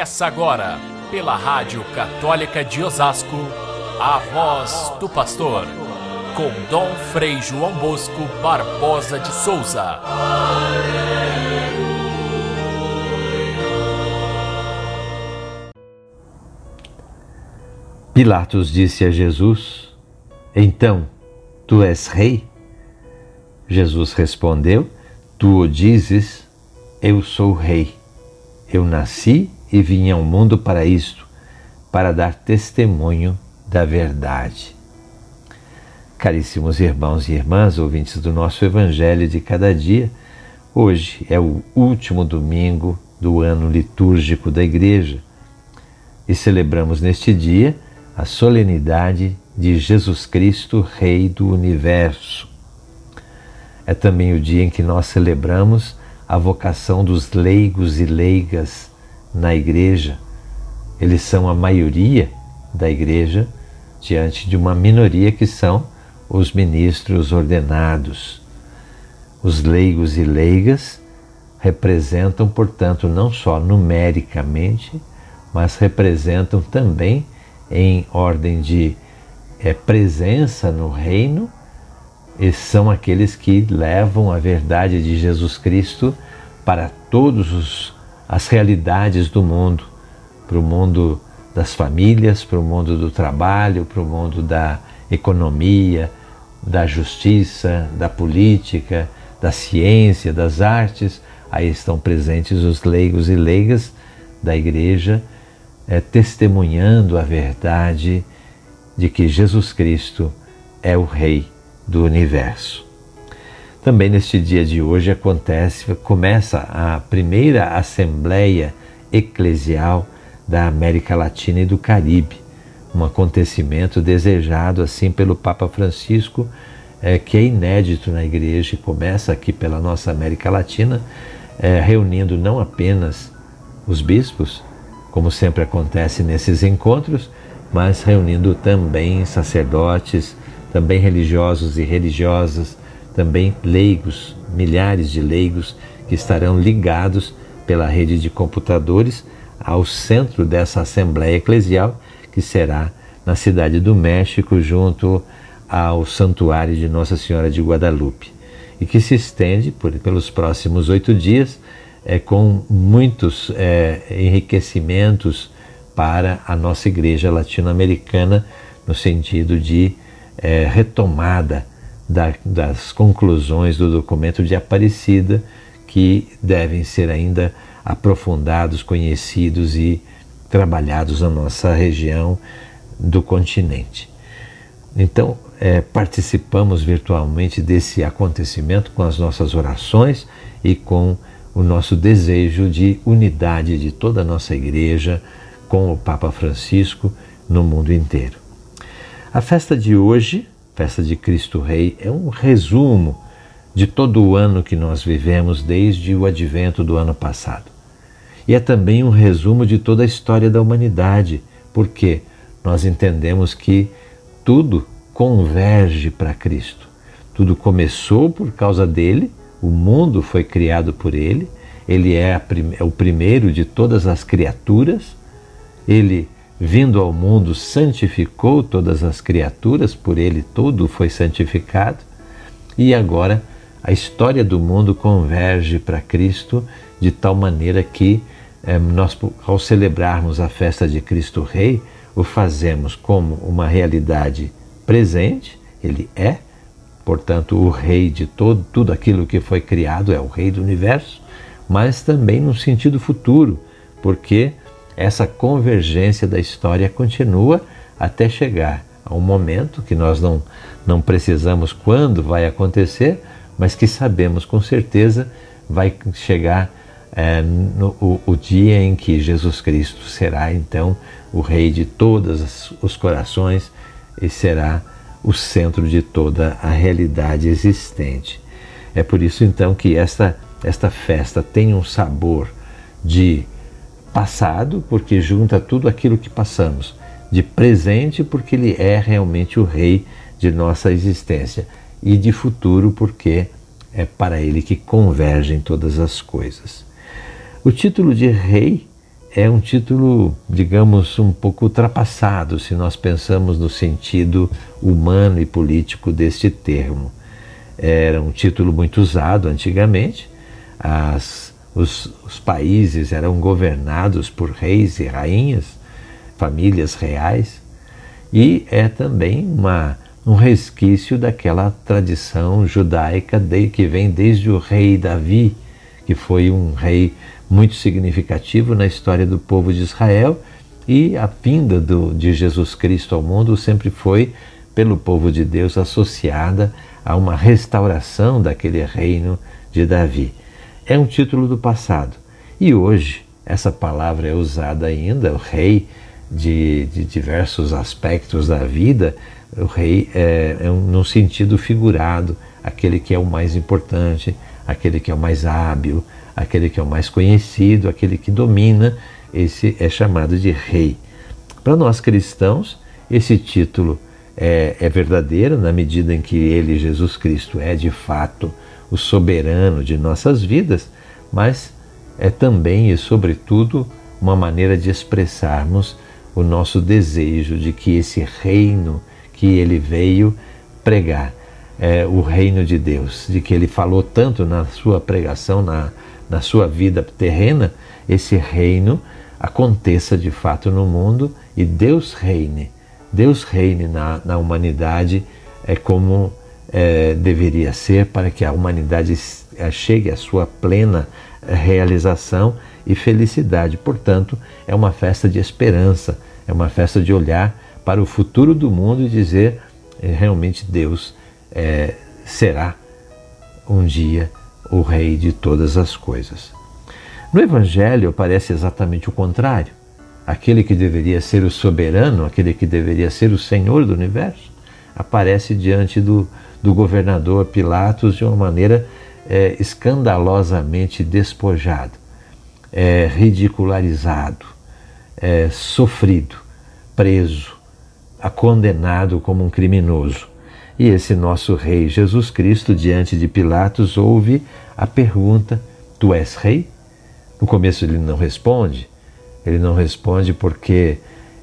Começa agora, pela Rádio Católica de Osasco, a voz do pastor, com Dom Frei João Bosco Barbosa de Souza. Pilatos disse a Jesus: Então, tu és rei? Jesus respondeu: Tu o dizes, eu sou rei. Eu nasci e vim ao mundo para isto, para dar testemunho da verdade. Caríssimos irmãos e irmãs, ouvintes do nosso Evangelho de cada dia, hoje é o último domingo do ano litúrgico da Igreja e celebramos neste dia a solenidade de Jesus Cristo, Rei do Universo. É também o dia em que nós celebramos a vocação dos leigos e leigas na igreja. Eles são a maioria da igreja diante de uma minoria que são os ministros ordenados. Os leigos e leigas representam, portanto, não só numericamente, mas representam também em ordem de é, presença no reino e são aqueles que levam a verdade de Jesus Cristo para todas as realidades do mundo, para o mundo das famílias, para o mundo do trabalho, para o mundo da economia, da justiça, da política, da ciência, das artes. Aí estão presentes os leigos e leigas da igreja, é, testemunhando a verdade de que Jesus Cristo é o Rei do universo. Também neste dia de hoje acontece, começa a primeira Assembleia Eclesial da América Latina e do Caribe, um acontecimento desejado assim pelo Papa Francisco, é, que é inédito na Igreja e começa aqui pela nossa América Latina, é, reunindo não apenas os bispos, como sempre acontece nesses encontros, mas reunindo também sacerdotes, também religiosos e religiosas, também leigos, milhares de leigos que estarão ligados pela rede de computadores ao centro dessa Assembleia Eclesial, que será na cidade do México, junto ao Santuário de Nossa Senhora de Guadalupe, e que se estende por, pelos próximos oito dias é, com muitos é, enriquecimentos para a nossa igreja latino-americana, no sentido de é, retomada da, das conclusões do documento de Aparecida, que devem ser ainda aprofundados, conhecidos e trabalhados na nossa região do continente. Então, é, participamos virtualmente desse acontecimento com as nossas orações e com o nosso desejo de unidade de toda a nossa igreja com o Papa Francisco no mundo inteiro. A festa de hoje, festa de Cristo Rei, é um resumo de todo o ano que nós vivemos desde o advento do ano passado. E é também um resumo de toda a história da humanidade, porque nós entendemos que tudo converge para Cristo. Tudo começou por causa dele, o mundo foi criado por ele, ele é, é o primeiro de todas as criaturas, ele vindo ao mundo, santificou todas as criaturas, por ele tudo foi santificado, e agora a história do mundo converge para Cristo de tal maneira que eh, nós, ao celebrarmos a festa de Cristo Rei, o fazemos como uma realidade presente, ele é, portanto, o Rei de todo, tudo aquilo que foi criado, é o Rei do universo, mas também no sentido futuro, porque essa convergência da história continua até chegar a um momento que nós não, não precisamos quando vai acontecer, mas que sabemos com certeza vai chegar é, no, o, o, dia em que Jesus Cristo será então o Rei de todos os corações e será o centro de toda a realidade existente. É por isso então que esta, esta festa tem um sabor de passado, porque junta tudo aquilo que passamos, de presente, porque Ele é realmente o Rei de nossa existência, e de futuro, porque é para Ele que convergem todas as coisas. O título de Rei é um título, digamos, um pouco ultrapassado se nós pensamos no sentido humano e político deste termo. Era um título muito usado antigamente, as, os, os países eram governados por reis e rainhas, famílias reais, e é também uma, um resquício daquela tradição judaica de, que vem desde o rei Davi, que foi um rei muito significativo na história do povo de Israel e a vinda do, de Jesus Cristo ao mundo sempre foi, pelo povo de Deus, associada a uma restauração daquele reino de Davi. É um título do passado. E hoje, essa palavra é usada ainda, o rei, de, de diversos aspectos da vida, o rei é, é um, num sentido figurado, aquele que é o mais importante, aquele que é o mais hábil, aquele que é o mais conhecido, aquele que domina, esse é chamado de rei. Para nós cristãos, esse título é, é, verdadeiro na medida em que ele, Jesus Cristo, é de fato o soberano de nossas vidas, mas é também e, sobretudo, uma maneira de expressarmos o nosso desejo de que esse reino que ele veio pregar, é, o reino de Deus, de que ele falou tanto na sua pregação, na, na sua vida terrena, esse reino aconteça de fato no mundo e Deus reine. Deus reine na, na humanidade é como é, deveria ser para que a humanidade é, chegue à sua plena é, realização e felicidade. Portanto, é uma festa de esperança, é uma festa de olhar para o futuro do mundo e dizer realmente Deus será um dia o Rei de todas as coisas. No Evangelho parece exatamente o contrário. Aquele que deveria ser o soberano, aquele que deveria ser o Senhor do universo, aparece diante do, do governador Pilatos de uma maneira é, escandalosamente despojado, é, ridicularizado, é, sofrido, preso, condenado como um criminoso. E esse nosso rei Jesus Cristo, diante de Pilatos, ouve a pergunta: Tu és rei? No começo ele não responde. Ele não responde porque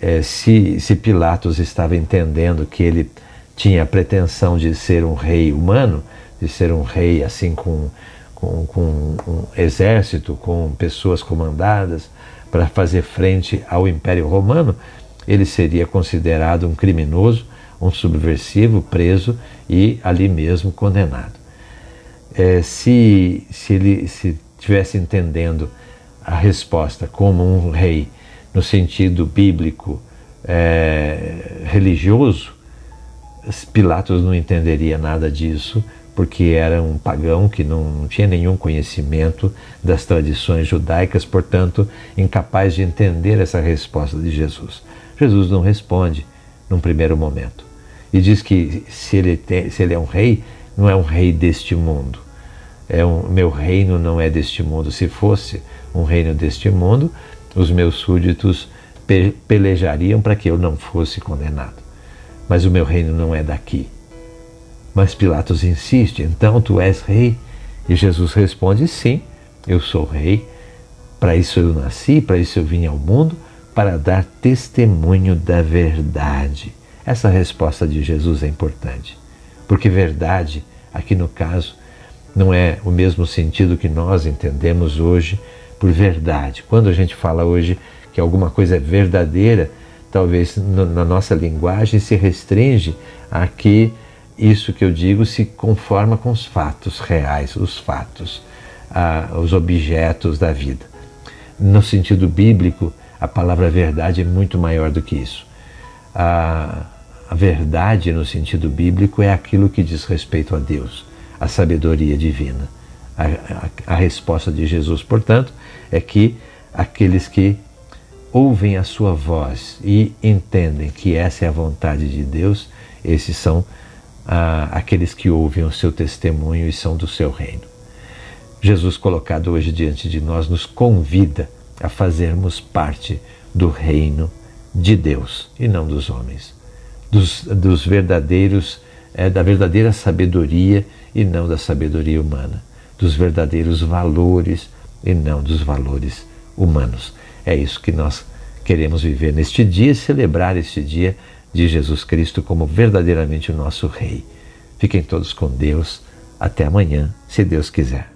é, se, se Pilatos estava entendendo que ele tinha a pretensão de ser um rei humano, de ser um rei assim com, com, com um exército, com pessoas comandadas para fazer frente ao Império Romano, ele seria considerado um criminoso um subversivo preso e ali mesmo condenado. É, se, se ele se tivesse entendendo a resposta como um rei no sentido bíblico é, religioso, Pilatos não entenderia nada disso, porque era um pagão que não, tinha nenhum conhecimento das tradições judaicas, portanto, incapaz de entender essa resposta de Jesus. Jesus não responde num primeiro momento e diz que se ele, tem, se ele é um rei, não é um rei deste mundo. É um, meu reino não é deste mundo. Se fosse um reino deste mundo, os meus súditos pe pelejariam para que eu não fosse condenado. Mas o meu reino não é daqui. Mas Pilatos insiste: então tu és rei? E Jesus responde: sim, eu sou rei. Para isso eu nasci, para isso eu vim ao mundo, para dar testemunho da verdade. Essa resposta de Jesus é importante, porque verdade, aqui no caso, não é o mesmo sentido que nós entendemos hoje por verdade. Quando a gente fala hoje que alguma coisa é verdadeira, talvez na nossa linguagem se restringe a que isso que eu digo se conforma com os fatos reais, os fatos, os objetos da vida. No sentido bíblico, a palavra verdade é muito maior do que isso. A, a verdade, no sentido bíblico, é aquilo que diz respeito a Deus, a sabedoria divina. A, a, a resposta de Jesus, portanto, é que aqueles que ouvem a sua voz e entendem que essa é a vontade de Deus, esses são ah, aqueles que ouvem o seu testemunho e são do seu reino. Jesus, colocado hoje diante de nós, nos convida a fazermos parte do reino de Deus e não dos homens dos, dos verdadeiros, é, da verdadeira sabedoria e não da sabedoria humana, dos verdadeiros valores e não dos valores humanos. É isso que nós queremos viver neste dia e celebrar este dia de Jesus Cristo como verdadeiramente o nosso Rei. Fiquem todos com Deus. Até amanhã, se Deus quiser.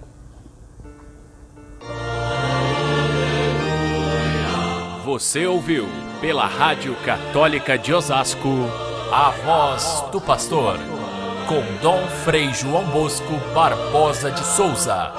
Você ouviu pela Rádio Católica de Osasco a voz do pastor com Dom Frei João Bosco Barbosa de Souza.